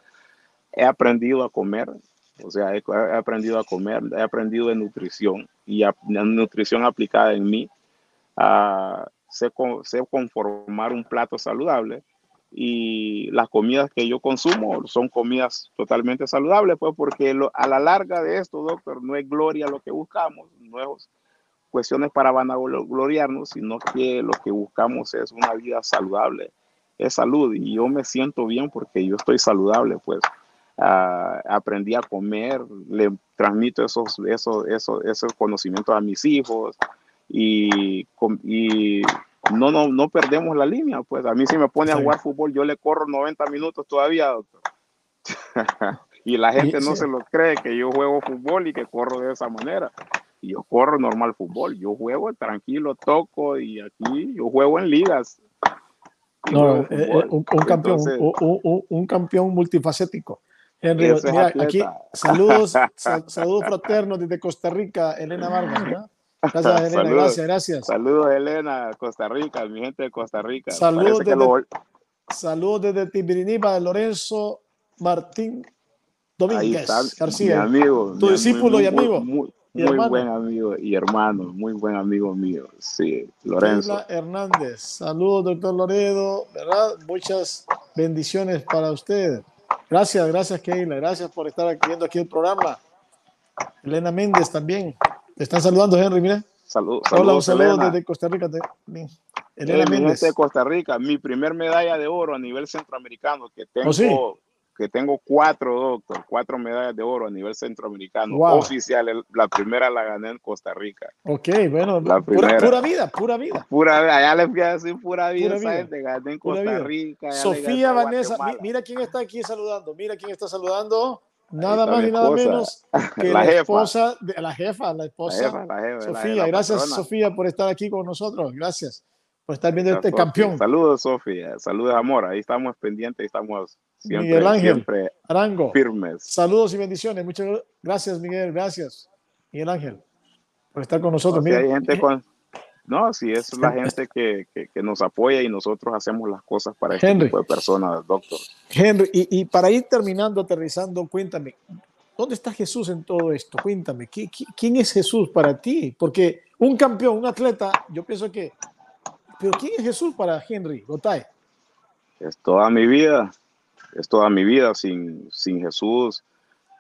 He aprendido a comer, o sea, he, aprendido a comer, he aprendido de nutrición y a, de nutrición aplicada en mí uh, sé, conformar un plato saludable y las comidas que yo consumo son comidas totalmente saludables, pues porque a la larga de esto, doctor, no es gloria lo que buscamos, no es cuestiones para vanagloriarnos, sino que lo que buscamos es una vida saludable, es salud. Y yo me siento bien porque yo estoy saludable, pues uh, aprendí a comer, le transmito esos, esos, esos, esos conocimientos a mis hijos, y, y no, no, no perdemos la línea. Pues a mí si me pone a jugar fútbol, yo le corro 90 minutos todavía, doctor. y la gente no se lo cree que yo juego fútbol y que corro de esa manera. Y yo corro normal fútbol, yo juego tranquilo, toco y aquí yo juego en ligas. No, eh, eh, un, un, campeón, Entonces, un, un, un, campeón multifacético. Henry, mira, aquí saludos, saludos fraternos desde Costa Rica, Elena Vargas, ¿verdad? Gracias, Elena. Saludos, gracias, gracias. Saludos, Elena, Costa Rica, mi gente de Costa Rica. Saludos desde, lo... saludos desde Lorenzo Martín Domínguez está, García. Mi amigo. Tu mi discípulo muy, y amigo. Muy, muy, muy buen amigo y hermano, muy buen amigo mío. Sí, Lorenzo. Hernández. Saludos, doctor Loredo. ¿Verdad? Muchas bendiciones para usted. Gracias, gracias, Keila. Gracias por estar viendo aquí el programa. Elena Méndez también. Te están saludando, Henry, mira. Salud, Hola, un saludo Elena. desde Costa Rica. Elena Méndez. de Costa Rica, mi primer medalla de oro a nivel centroamericano, que tengo, ¿Oh, sí? Que tengo cuatro, doctor, cuatro medallas de oro a nivel centroamericano. Wow. Oficial, la primera la gané en Costa Rica. Ok, bueno, la pura, pura, vida, pura vida. Pura vida, allá les voy a decir pura vida, pura vida. Gente, gané en Costa Rica. Sofía Vanessa, mira quién está aquí saludando, mira quién está saludando. Nada más y nada menos que la, la esposa, de, la jefa, la esposa, la jefa, la jefa, Sofía. Gracias, patrona. Sofía, por estar aquí con nosotros. Gracias por estar viendo este Sofía. campeón. Saludos, Sofía. Saludos, amor. Ahí estamos pendientes, estamos siempre, Miguel Ángel siempre Arango. firmes. Saludos y bendiciones. Muchas gracias, Miguel. Gracias, Miguel Ángel. por estar con nosotros. hay gente con, no, sí, es la gente que, que, nos apoya y nosotros hacemos las cosas para este tipo de personas, doctor. Henry, y, y, para ir terminando, aterrizando, cuéntame, ¿dónde está Jesús en todo esto? Cuéntame, quién es Jesús para ti? Porque un campeón, un atleta, yo pienso que, pero ¿quién es Jesús para Henry Gotay? Es toda mi vida, es toda mi vida sin, sin Jesús,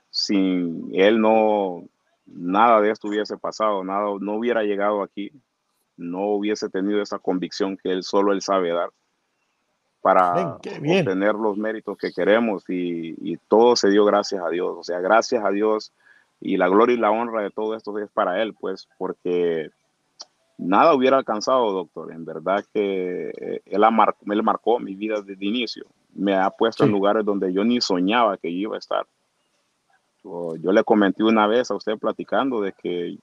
sin Él no, nada de esto hubiese pasado, nada, no hubiera llegado aquí, no hubiese tenido esa convicción que Él solo Él sabe dar para obtener los méritos que queremos y, y, todo se dio gracias a Dios, o sea, gracias a Dios y la gloria y la honra de todo esto es para Él, pues, porque nada hubiera alcanzado, doctor. En verdad que eh, él, él marcó mi vida desde el inicio. Me ha puesto en lugares donde yo ni soñaba que iba a estar. Yo, le comenté una vez a usted platicando de que,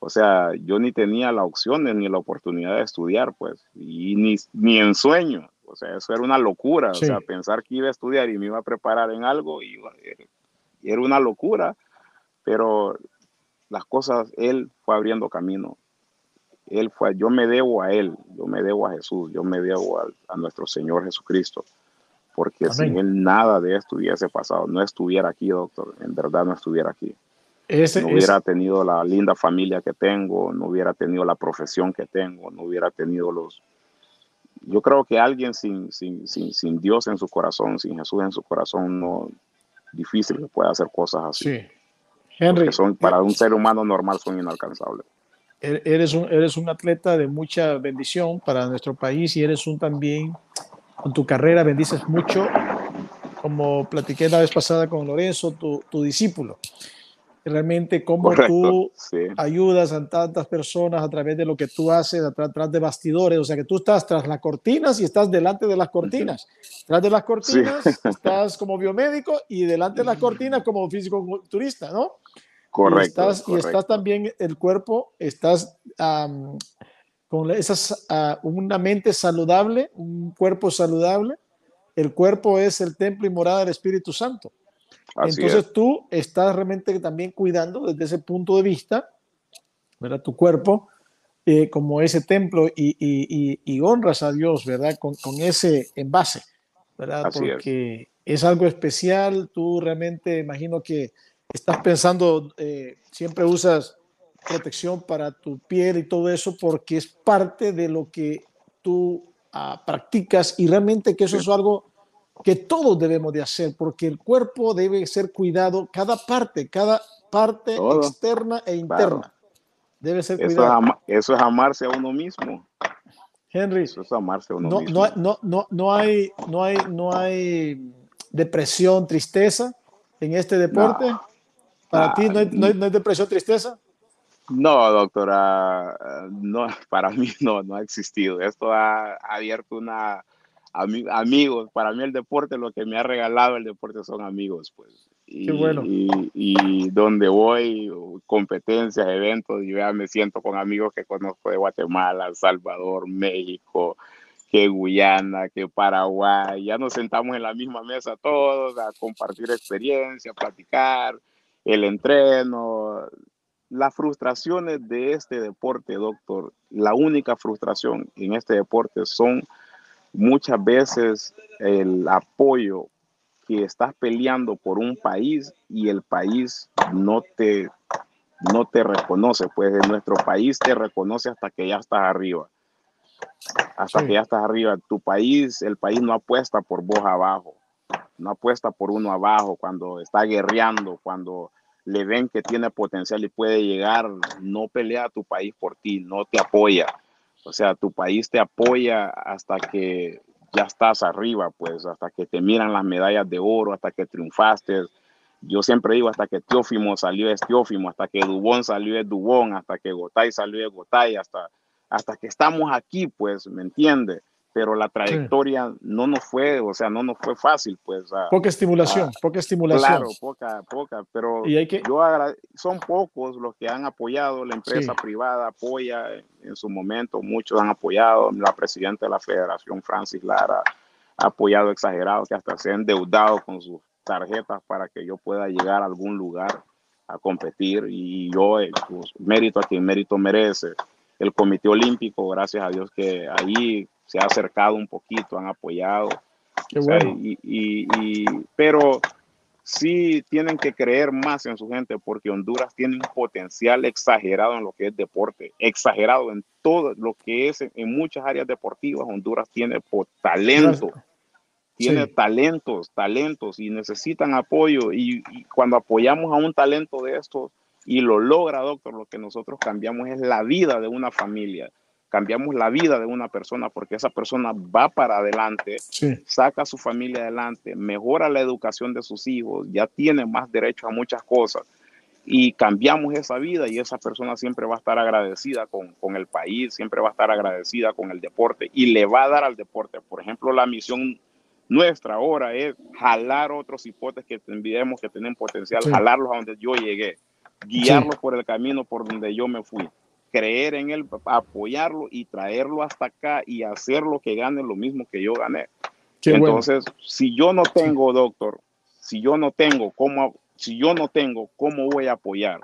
o sea, yo ni tenía la opción ni la oportunidad de estudiar, pues, y ni, ni en sueño. O sea, eso era una locura. O sea, pensar que iba a estudiar y me iba a preparar en algo, y era una locura. Pero las cosas, él fue abriendo camino él fue, yo me debo a Él, yo me debo a Jesús, yo me debo a, nuestro Señor Jesucristo, porque sin Él nada de esto hubiese pasado, no estuviera aquí, doctor, en verdad no estuviera aquí. no hubiera tenido la linda familia que tengo, no hubiera tenido la profesión que tengo, no hubiera tenido los... Yo creo que alguien sin, sin, sin, sin Dios en su corazón, sin Jesús en su corazón, no difícil que pueda hacer cosas así. Sí. Henry, son, para un ser humano normal son inalcanzables. Er, eres un, eres un atleta de mucha bendición para nuestro país y eres un también, con tu carrera bendices mucho, como platiqué la vez pasada con Lorenzo, tu, tu discípulo. Realmente cómo tú ayudas a tantas personas a través de lo que tú haces, atrás de bastidores, o sea que tú estás tras las cortinas y estás delante de las cortinas. Tras de las cortinas estás como biomédico y delante de las cortinas como físico turista, ¿no? Correcto. Y estás, también el cuerpo, estás con esas, una mente saludable, un cuerpo saludable. El cuerpo es el templo y morada del Espíritu Santo. Entonces tú estás realmente también cuidando desde ese punto de vista, ¿verdad? Tu cuerpo eh, como ese templo y, y, y, honras a Dios, ¿verdad? Con, con ese envase, ¿verdad? Porque es. es. algo especial. Tú realmente imagino que estás pensando, eh, siempre usas protección para tu piel y todo eso porque es parte de lo que tú ah, practicas y realmente que eso es algo que todos debemos de hacer porque el cuerpo debe ser cuidado, cada parte, cada parte externa e interna debe ser cuidado. Eso es, amarse a uno mismo. Henry, eso es amarse a uno no, mismo. No, no, no, hay, no, hay, no hay depresión, tristeza en este deporte. ¿Para ti no hay, no, hay, depresión, tristeza? No, doctora, no, para mí no, no ha existido. Esto ha, abierto una, amigos, para mí el deporte, lo que me ha regalado el deporte son amigos, pues. Y, Qué bueno. Y, donde voy, competencias, eventos, yo ya me siento con amigos que conozco de Guatemala, El Salvador, México, que Guyana, que Paraguay. Ya nos sentamos en la misma mesa todos a compartir experiencia, a platicar el entreno, las frustraciones de este deporte, doctor, la única frustración en este deporte son muchas veces el apoyo que estás peleando por un país y el país no te, no te reconoce, pues en nuestro país te reconoce hasta que ya estás arriba. Hasta que ya estás arriba. Tu país, el país no apuesta por vos abajo no apuesta por uno abajo, cuando está guerreando, cuando le ven que tiene potencial y puede llegar, no pelea a tu país por ti, no te apoya. O sea, tu país te apoya hasta que ya estás arriba, pues, hasta que te miran las medallas de oro, hasta que triunfaste. Yo siempre digo, hasta que Teófimo salió es Teófimo, hasta que Dubón salió es Dubón, hasta que Gotay salió es Gotay, hasta, hasta que estamos aquí, pues, ¿me entiendes? Pero la trayectoria no nos fue, o sea, no nos fue fácil, pues. poca estimulación, poca estimulación. Claro, poca, poca, pero y hay que... yo son pocos los que han apoyado, la empresa privada apoya en, su momento, muchos han apoyado, la presidenta de la federación, Francis Lara, ha apoyado exagerado, que hasta se ha endeudado con sus tarjetas para que yo pueda llegar a algún lugar. a competir y yo, eh, pues, mérito a quien mérito merece. El Comité Olímpico, gracias a Dios que ahí se ha acercado un poquito, han apoyado. y, pero sí tienen que creer más en su gente porque Honduras tiene un potencial exagerado en lo que es deporte, exagerado en todo lo que es en muchas áreas deportivas. Honduras tiene talento, tiene talentos, talentos y necesitan apoyo. Y, cuando apoyamos a un talento de estos y lo logra, doctor, lo que nosotros cambiamos es la vida de una familia cambiamos la vida de una persona porque esa persona va para adelante, saca a su familia adelante, mejora la educación de sus hijos, ya tiene más derecho a muchas cosas y cambiamos esa vida y esa persona siempre va a estar agradecida con, con, el país, siempre va a estar agradecida con el deporte y le va a dar al deporte. Por ejemplo, la misión nuestra ahora es jalar otros hipotes que enviemos que tienen potencial, jalarlos a donde yo llegué, guiarlos por el camino por donde yo me fui creer en él, apoyarlo y traerlo hasta acá y hacer lo que gane lo mismo que yo gané. Entonces, si yo no tengo, doctor, si yo no tengo cómo, si yo no tengo, ¿cómo voy a apoyar?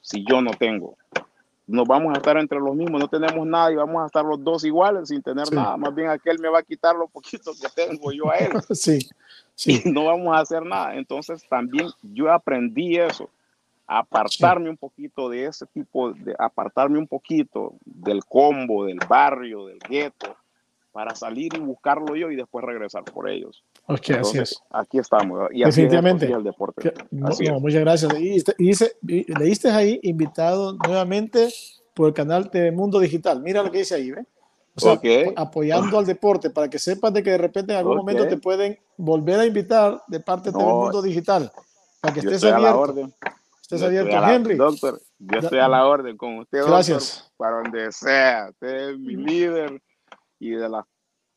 Si yo no tengo, nos vamos a estar entre los mismos, no tenemos nada y vamos a estar los dos iguales sin tener nada. Más bien aquel me va a quitar lo poquito que tengo yo a él. sí, sí. Y no vamos a hacer nada. Entonces también yo aprendí eso apartarme un poquito de ese tipo, de apartarme un poquito del combo, del barrio, del gueto, para salir y buscarlo yo y después regresar por ellos. Ok, así es. Aquí estamos. Y Definitivamente. el deporte. muchas gracias. Y, dice, leíste ahí invitado nuevamente por el canal de Mundo Digital. Mira lo que dice ahí, ¿ve? O sea, apoyando al deporente para que sepas de que de repente en algún momento te pueden volver a invitar de parte de Mundo Digital. Para que estés abierto. Usted abierto, Henry. doctor, yo estoy a la orden con usted. Gracias. para donde sea. Usted es mi líder y de las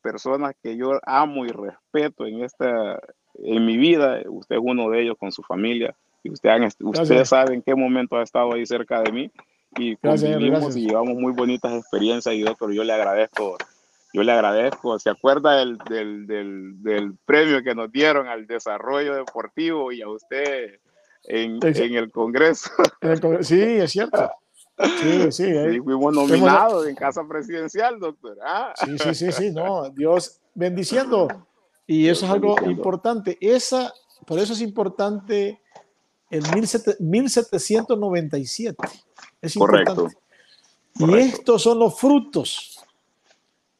personas que yo amo y respeto en esta en mi vida. Usted es uno de ellos con su familia. Y usted, usted sabe en qué momento ha estado ahí cerca de mí. Y convivimos y llevamos muy bonitas experiencias. Y doctor, yo le agradezco yo le agradezco. ¿Se acuerda del, del, del, del, premio que nos dieron al desarrollo deportivo y a usted en, en el Congreso. sí, es cierto. Sí, sí. fuimos nominados en Casa Presidencial, doctor. Ah. Sí, sí, sí, sí, no, Dios bendiciendo. Y eso es algo importante. Esa, por eso es importante el 1797. Es Correcto. Y estos son los frutos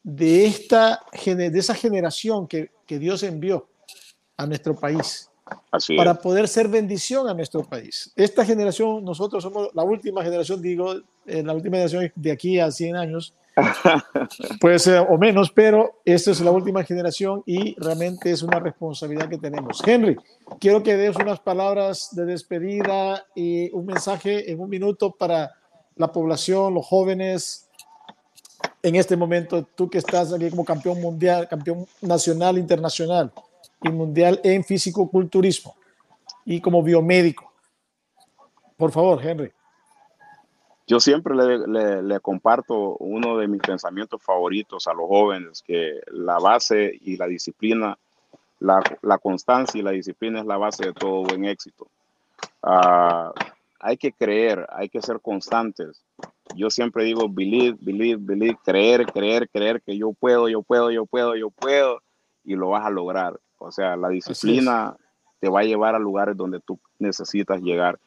de, esta, de esa generación que, que Dios envió a nuestro país para poder ser bendición a nuestro país. Esta generación, nosotros somos la última generación, digo, eh, la última generación de aquí a 100 años, puede ser o menos, pero esta es la última generación y realmente es una responsabilidad que tenemos. Henry, quiero que des unas palabras de despedida y un mensaje en un minuto para la población, los jóvenes. En este momento, tú que estás aquí como campeón mundial, campeón nacional, internacional, y mundial en físico-culturismo y como biomédico. Por favor, Henry. Yo siempre le, le, comparto uno de mis pensamientos favoritos a los jóvenes, que la base y la disciplina, la, la constancia y la disciplina es la base de todo buen éxito. Uh, hay que creer, hay que ser constantes. Yo siempre digo, believe, believe, believe, creer, creer, creer que yo puedo, yo puedo, yo puedo, yo puedo, y lo vas a lograr. O sea, la disciplina te va a llevar a lugares donde tú necesitas llegar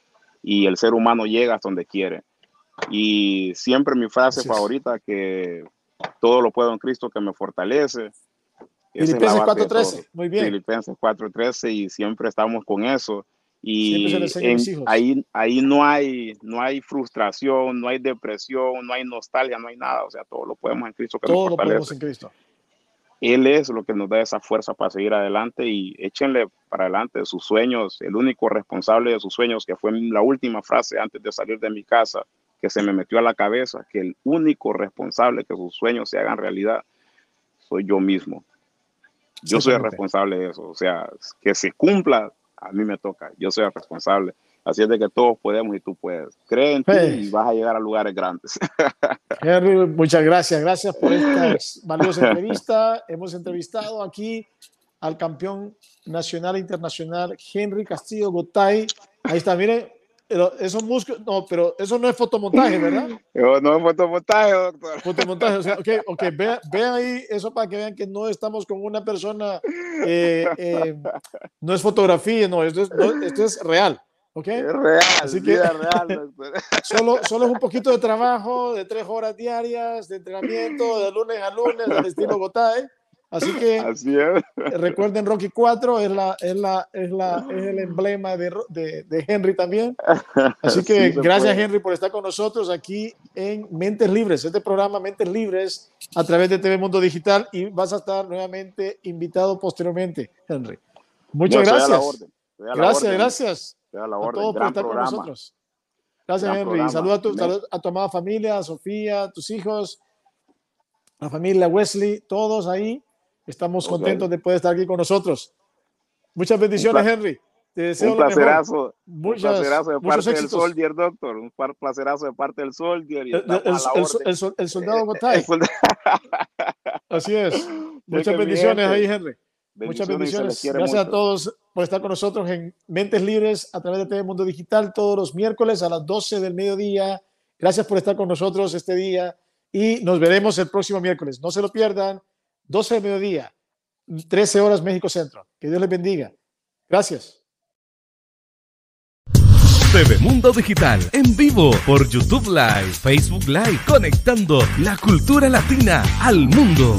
y el ser humano llega hasta donde quiere. Y siempre mi frase favorita que todo lo puedo en Cristo que me fortalece. Filipenses 4.13, muy bien. Filipenses 4.13 y siempre estamos con eso. Y ahí, ahí no, hay, no hay frustración, no hay depresión, no hay nostalgia, no hay nada. O sea, todo lo podemos en Cristo que todo lo podemos en Cristo. Él es lo que nos da esa fuerza para seguir adelante y échenle para adelante sus sueños. El único responsable de sus sueños, que fue la última frase antes de salir de mi casa, que se me metió a la cabeza, que el único responsable que sus sueños se hagan realidad soy yo mismo. Yo soy el responsable de eso. O sea, que se cumpla, a mí me toca. Yo soy el responsable. Así es de que todos podemos y tú puedes. Cree en ti y vas a llegar a lugares grandes. Henry, muchas gracias. Gracias por esta valiosa entrevista. Hemos entrevistado aquí al campeón nacional e internacional Henry Castillo Gotay Ahí está, miren, pero esos músculos, no, pero eso no es fotomontaje, ¿verdad? No, es fotomontaje, doctor. Fotomontaje, o sea, ok, ok, vean, vean ahí eso para que vean que no estamos con una persona, eh, eh, no es fotografía, no, esto es, esto es real. ¿Ok? Es real, Así que, real, doctor. Solo, solo es un poquito de trabajo, de tres horas diarias, de entrenamiento, de lunes a lunes, del estilo Gotay. Así que recuerden, Rocky 4 es, la, es, la, es, la, es el emblema de, de, de Henry también. Así que gracias, Henry, por estar con nosotros aquí en Mentes Libres, este programa Mentes Libres a través de TV Mundo Digital y vas a estar nuevamente invitado posteriormente, Henry. Muchas gracias. Gracias, gracias. A, todos por estar con nosotros. Gracias, Henry. Saludos a tu, a tu amada familia, a Sofía, a tus hijos, la familia Wesley, todos ahí Estamos contentos de poder estar aquí con nosotros. Muchas bendiciones, Henry. Te deseo un placerazo, Muchas, un placerazo de parte del Soldier, doctor. Un placerazo de parte del Soldier. Y el, el, el, soldado Gotay. Así es. Muchas bendiciones ahí, Henry. Muchas bendiciones. Gracias a todos por estar con nosotros en Mentes Libres a través de TV Mundo Digital todos los miércoles a las 12 del mediodía. Gracias por estar con nosotros este día y nos veremos el próximo miércoles. No se lo pierdan. 12 de mediodía, 13 horas México Centro. Que Dios les bendiga. Gracias. TV Mundo Digital en vivo por YouTube Live, Facebook Live, conectando la cultura latina al mundo.